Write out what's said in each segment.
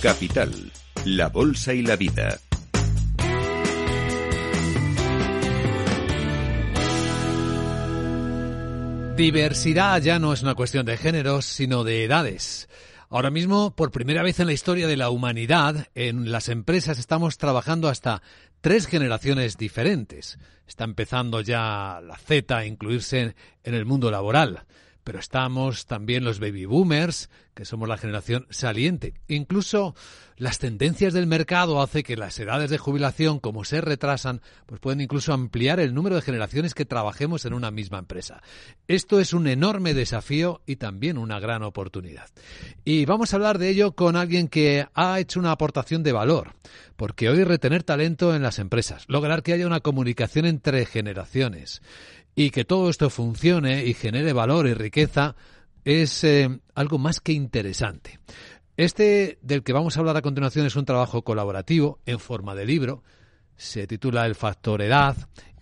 Capital, la Bolsa y la Vida. Diversidad ya no es una cuestión de géneros, sino de edades. Ahora mismo, por primera vez en la historia de la humanidad, en las empresas estamos trabajando hasta tres generaciones diferentes. Está empezando ya la Z a incluirse en el mundo laboral pero estamos también los baby boomers, que somos la generación saliente. Incluso las tendencias del mercado hacen que las edades de jubilación, como se retrasan, pues pueden incluso ampliar el número de generaciones que trabajemos en una misma empresa. Esto es un enorme desafío y también una gran oportunidad. Y vamos a hablar de ello con alguien que ha hecho una aportación de valor, porque hoy retener talento en las empresas, lograr que haya una comunicación entre generaciones, y que todo esto funcione y genere valor y riqueza es eh, algo más que interesante. Este del que vamos a hablar a continuación es un trabajo colaborativo en forma de libro. Se titula El factor edad.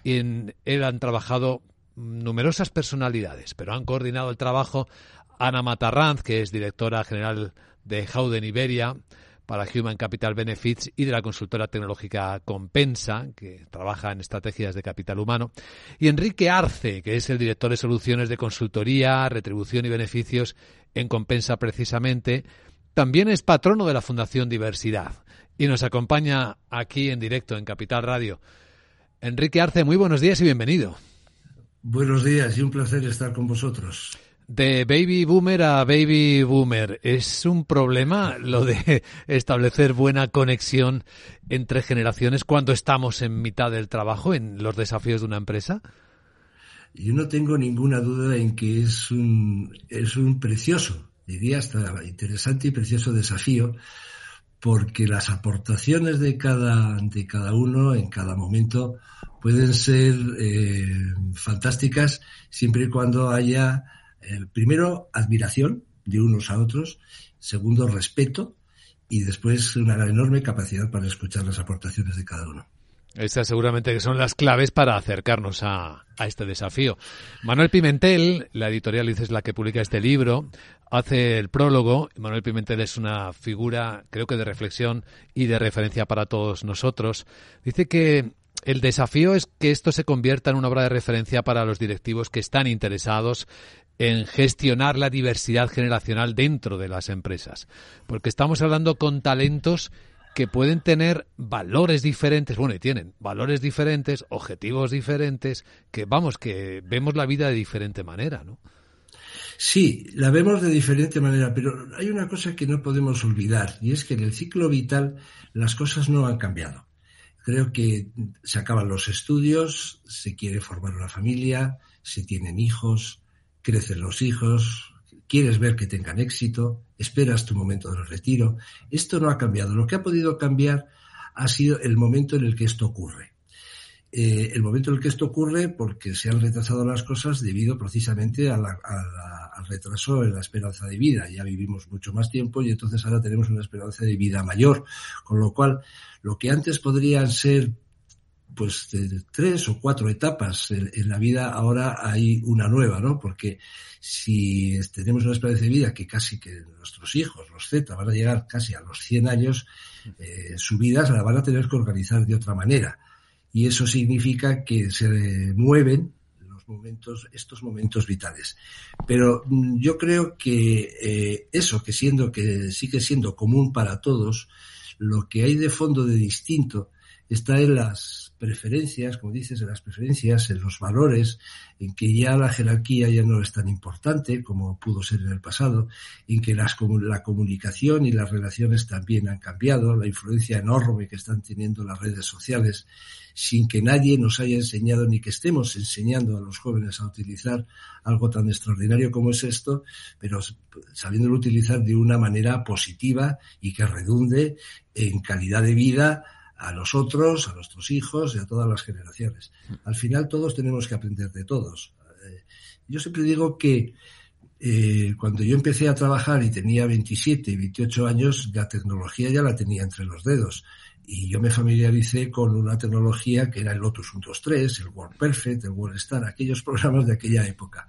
Y en él han trabajado numerosas personalidades, pero han coordinado el trabajo Ana Matarranz, que es directora general de Howden Iberia, para Human Capital Benefits y de la consultora tecnológica Compensa, que trabaja en estrategias de capital humano, y Enrique Arce, que es el director de soluciones de consultoría, retribución y beneficios en Compensa precisamente, también es patrono de la Fundación Diversidad y nos acompaña aquí en directo en Capital Radio. Enrique Arce, muy buenos días y bienvenido. Buenos días y un placer estar con vosotros. De baby boomer a baby boomer, ¿es un problema lo de establecer buena conexión entre generaciones cuando estamos en mitad del trabajo, en los desafíos de una empresa? Yo no tengo ninguna duda en que es un, es un precioso, diría hasta interesante y precioso desafío, porque las aportaciones de cada, de cada uno en cada momento pueden ser eh, fantásticas siempre y cuando haya primero, admiración de unos a otros, segundo, respeto y después una enorme capacidad para escuchar las aportaciones de cada uno. Estas seguramente que son las claves para acercarnos a, a, este desafío. Manuel Pimentel, la editorial es la que publica este libro, hace el prólogo. Manuel Pimentel es una figura, creo que de reflexión y de referencia para todos nosotros. Dice que el desafío es que esto se convierta en una obra de referencia para los directivos que están interesados en gestionar la diversidad generacional dentro de las empresas. Porque estamos hablando con talentos que pueden tener valores diferentes, bueno, y tienen valores diferentes, objetivos diferentes, que vamos, que vemos la vida de diferente manera, ¿no? Sí, la vemos de diferente manera, pero hay una cosa que no podemos olvidar, y es que en el ciclo vital las cosas no han cambiado. Creo que se acaban los estudios, se quiere formar una familia, se tienen hijos, crecen los hijos, quieres ver que tengan éxito, esperas tu momento de retiro. Esto no ha cambiado. Lo que ha podido cambiar ha sido el momento en el que esto ocurre. Eh, el momento en el que esto ocurre porque se han retrasado las cosas debido precisamente al retraso en la esperanza de vida. Ya vivimos mucho más tiempo y entonces ahora tenemos una esperanza de vida mayor, con lo cual lo que antes podrían ser pues tres o cuatro etapas en, la vida, ahora hay una nueva, ¿no? Porque si tenemos una esperanza de vida que casi que nuestros hijos, los Z, van a llegar casi a los 100 años, eh, su vida la van a tener que organizar de otra manera. Y eso significa que se mueven los momentos, estos momentos vitales. Pero mm, yo creo que eh, eso, que siendo que sigue siendo común para todos, lo que hay de fondo de distinto está en las preferencias, como dices, en las preferencias, en los valores, en que ya la jerarquía ya no es tan importante como pudo ser en el pasado, en que las, la comunicación y las relaciones también han cambiado, la influencia enorme que están teniendo las redes sociales, sin que nadie nos haya enseñado ni que estemos enseñando a los jóvenes a utilizar algo tan extraordinario como es esto, pero sabiéndolo utilizar de una manera positiva y que redunde en calidad de vida, a nosotros, a nuestros hijos y a todas las generaciones. Al final todos tenemos que aprender de todos. Eh, yo siempre digo que eh, cuando yo empecé a trabajar y tenía 27 y 28 años, la tecnología ya la tenía entre los dedos. Y yo me familiaricé con una tecnología que era el Lotus 123, el WordPerfect, el WordStar, aquellos programas de aquella época.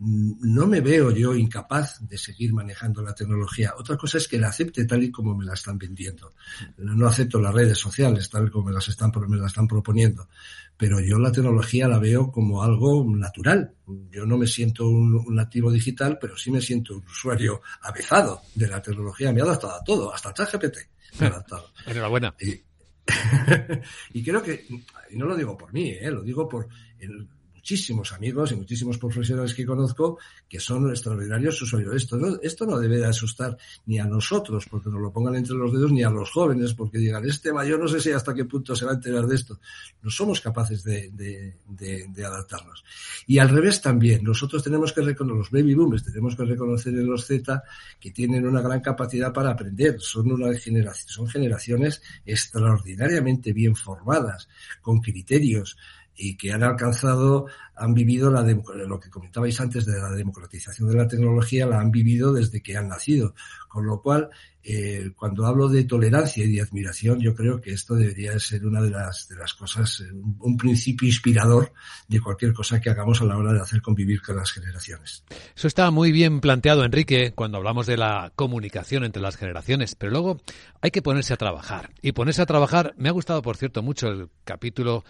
No me veo yo incapaz de seguir manejando la tecnología. Otra cosa es que la acepte tal y como me la están vendiendo. No acepto las redes sociales tal y como me las están, me las están proponiendo. Pero yo la tecnología la veo como algo natural. Yo no me siento un, nativo digital, pero sí me siento un usuario avezado de la tecnología. Me ha adaptado a todo, hasta ChatGPT. Me ha adaptado. Enhorabuena. Y, y creo que, y no lo digo por mí, ¿eh? lo digo por el, muchísimos amigos y muchísimos profesionales que conozco que son extraordinarios usuarios. Esto no, esto no debe de asustar ni a nosotros porque nos lo pongan entre los dedos ni a los jóvenes porque digan, este mayor no sé si hasta qué punto se va a enterar de esto. No somos capaces de, de, adaptarnos. Y al revés también, nosotros tenemos que reconocer, los baby boomers, tenemos que reconocer en los Z que tienen una gran capacidad para aprender. Son una generación, son generaciones extraordinariamente bien formadas, con criterios, y que han alcanzado, han vivido la lo que comentabais antes de la democratización de la tecnología, la han vivido desde que han nacido. Con lo cual, eh, cuando hablo de tolerancia y de admiración, yo creo que esto debería ser una de las, de las cosas, eh, un, principio inspirador de cualquier cosa que hagamos a la hora de hacer convivir con las generaciones. Eso está muy bien planteado, Enrique, cuando hablamos de la comunicación entre las generaciones, pero luego hay que ponerse a trabajar. Y ponerse a trabajar, me ha gustado, por cierto, mucho el capítulo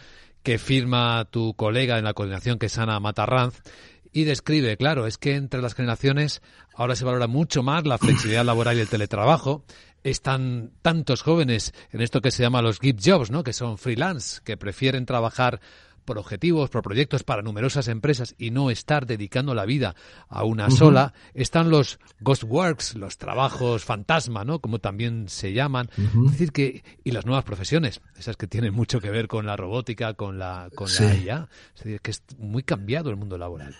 que firma tu colega en la coordinación, que es Ana Matarranz, y describe, claro, es que entre las generaciones ahora se valora mucho más la flexibilidad laboral y el teletrabajo. Están tantos jóvenes en esto que se llama los gift jobs, ¿no? Que son freelance, que prefieren trabajar por objetivos, por proyectos para numerosas empresas y no estar dedicando la vida a una sola, están los ghost works, los trabajos fantasma, ¿no? Como también se llaman. Es decir que y las nuevas profesiones, esas que tienen mucho que ver con la robótica, con la con la IA, es decir, que es muy cambiado el mundo laboral.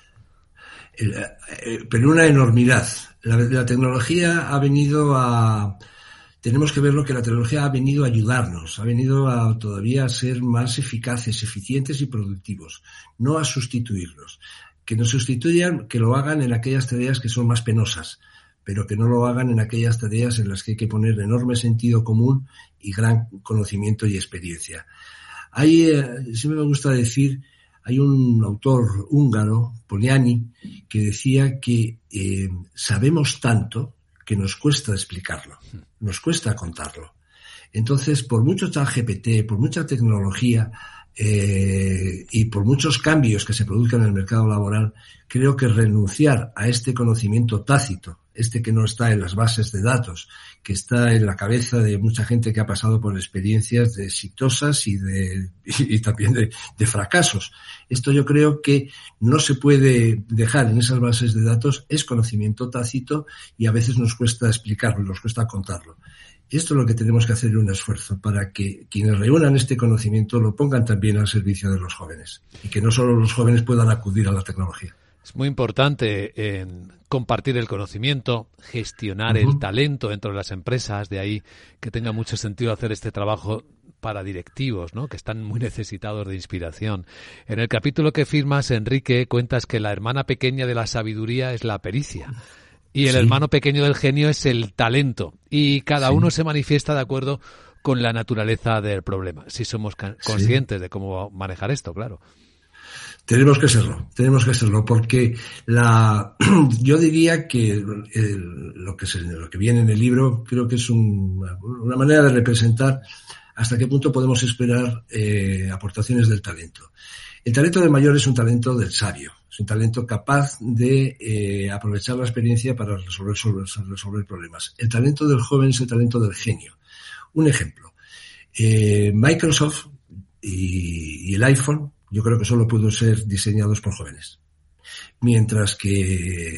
Eh, pero una enormidad. la tecnología ha venido a tenemos que ver lo que la tecnología ha venido a ayudarnos, ha venido a todavía a ser más eficaces, eficientes y productivos, no a sustituirlos. Que nos sustituyan, que lo hagan en aquellas tareas que son más penosas, pero que no lo hagan en aquellas tareas en las que hay que poner enorme sentido común y gran conocimiento y experiencia. Hay, eh, siempre me gusta decir, hay un autor húngaro, Poliani, que decía que eh, sabemos tanto que nos cuesta explicarlo, nos cuesta contarlo. Entonces, por mucho chat GPT, por mucha tecnología eh, y por muchos cambios que se produzcan en el mercado laboral, creo que renunciar a este conocimiento tácito, este que no está en las bases de datos, que está en la cabeza de mucha gente que ha pasado por experiencias exitosas y, de, y también de, de, fracasos. Esto yo creo que no se puede dejar en esas bases de datos, es conocimiento tácito y a veces nos cuesta explicarlo, nos cuesta contarlo. Esto es lo que tenemos que hacer un esfuerzo para que quienes reúnan este conocimiento lo pongan también al servicio de los jóvenes y que no solo los jóvenes puedan acudir a la tecnología. Es muy importante en compartir el conocimiento, gestionar el talento dentro de las empresas, de ahí que tenga mucho sentido hacer este trabajo para directivos, ¿no? que están muy necesitados de inspiración. En el capítulo que firmas, Enrique, cuentas que la hermana pequeña de la sabiduría es la pericia. Y el hermano pequeño del genio es el talento. Y cada uno se manifiesta de acuerdo con la naturaleza del problema, si somos conscientes de cómo manejar esto, claro. Tenemos que serlo, tenemos que serlo, porque la, yo diría que lo, que se, lo que viene en el libro creo que es una manera de representar hasta qué punto podemos esperar eh, aportaciones del talento. El talento del mayor es un talento del sabio, es un talento capaz de eh, aprovechar la experiencia para resolver, resolver, problemas. El talento del joven es el talento del genio. Un ejemplo, eh, Microsoft y el iPhone yo creo que solo pudo ser diseñados por jóvenes. Mientras que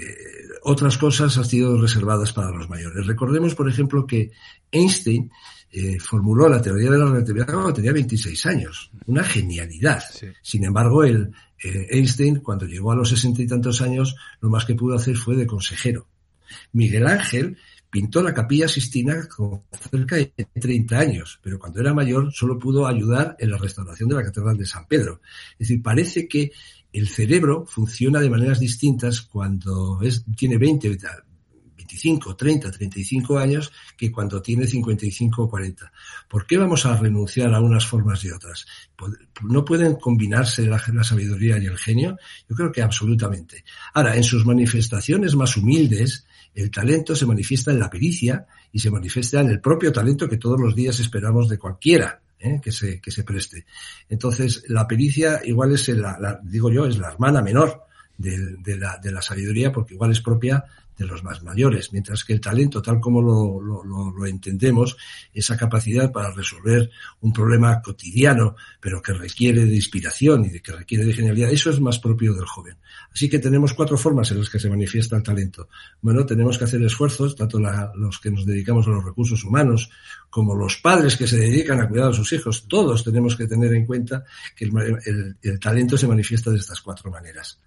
otras cosas han sido reservadas para los mayores. Recordemos, por ejemplo, que Einstein eh, formuló la teoría de la relatividad cuando tenía 26 años. Una genialidad. Sin embargo, el, eh, Einstein, cuando llegó a los sesenta y tantos años, lo más que pudo hacer fue de consejero. Miguel Ángel pintó la capilla Sistina con cerca de 30 años, pero cuando era mayor solo pudo ayudar en la restauración de la Catedral de San Pedro. Es decir, parece que el cerebro funciona de maneras distintas cuando tiene 20, 25, 30, 35 años que cuando tiene 55 o 40. ¿Por qué vamos a renunciar a unas formas y otras? ¿No pueden combinarse la sabiduría y el genio? Yo creo que absolutamente. Ahora, en sus manifestaciones más humildes, el talento se manifiesta en la pericia y se manifiesta en el propio talento que todos los días esperamos de cualquiera. ¿eh? que, se, que se preste. Entonces, la pericia igual es, la, digo yo, es la hermana menor de, la, de la sabiduría porque igual es propia de los más mayores, mientras que el talento, tal como lo, lo, lo, entendemos, esa capacidad para resolver un problema cotidiano, pero que requiere de inspiración y de que requiere de genialidad, eso es más propio del joven. Así que tenemos cuatro formas en las que se manifiesta el talento. Bueno, tenemos que hacer esfuerzos, tanto los que nos dedicamos a los recursos humanos como los padres que se dedican a cuidar a sus hijos, todos tenemos que tener en cuenta que el talento se manifiesta de estas cuatro maneras.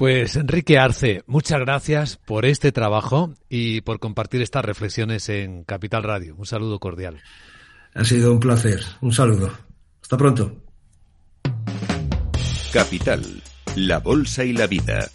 Pues Enrique Arce, muchas gracias por este trabajo y por compartir estas reflexiones en Capital Radio. Un saludo cordial. Ha sido un placer. Un saludo. Hasta pronto. Capital, la Bolsa y la Vida.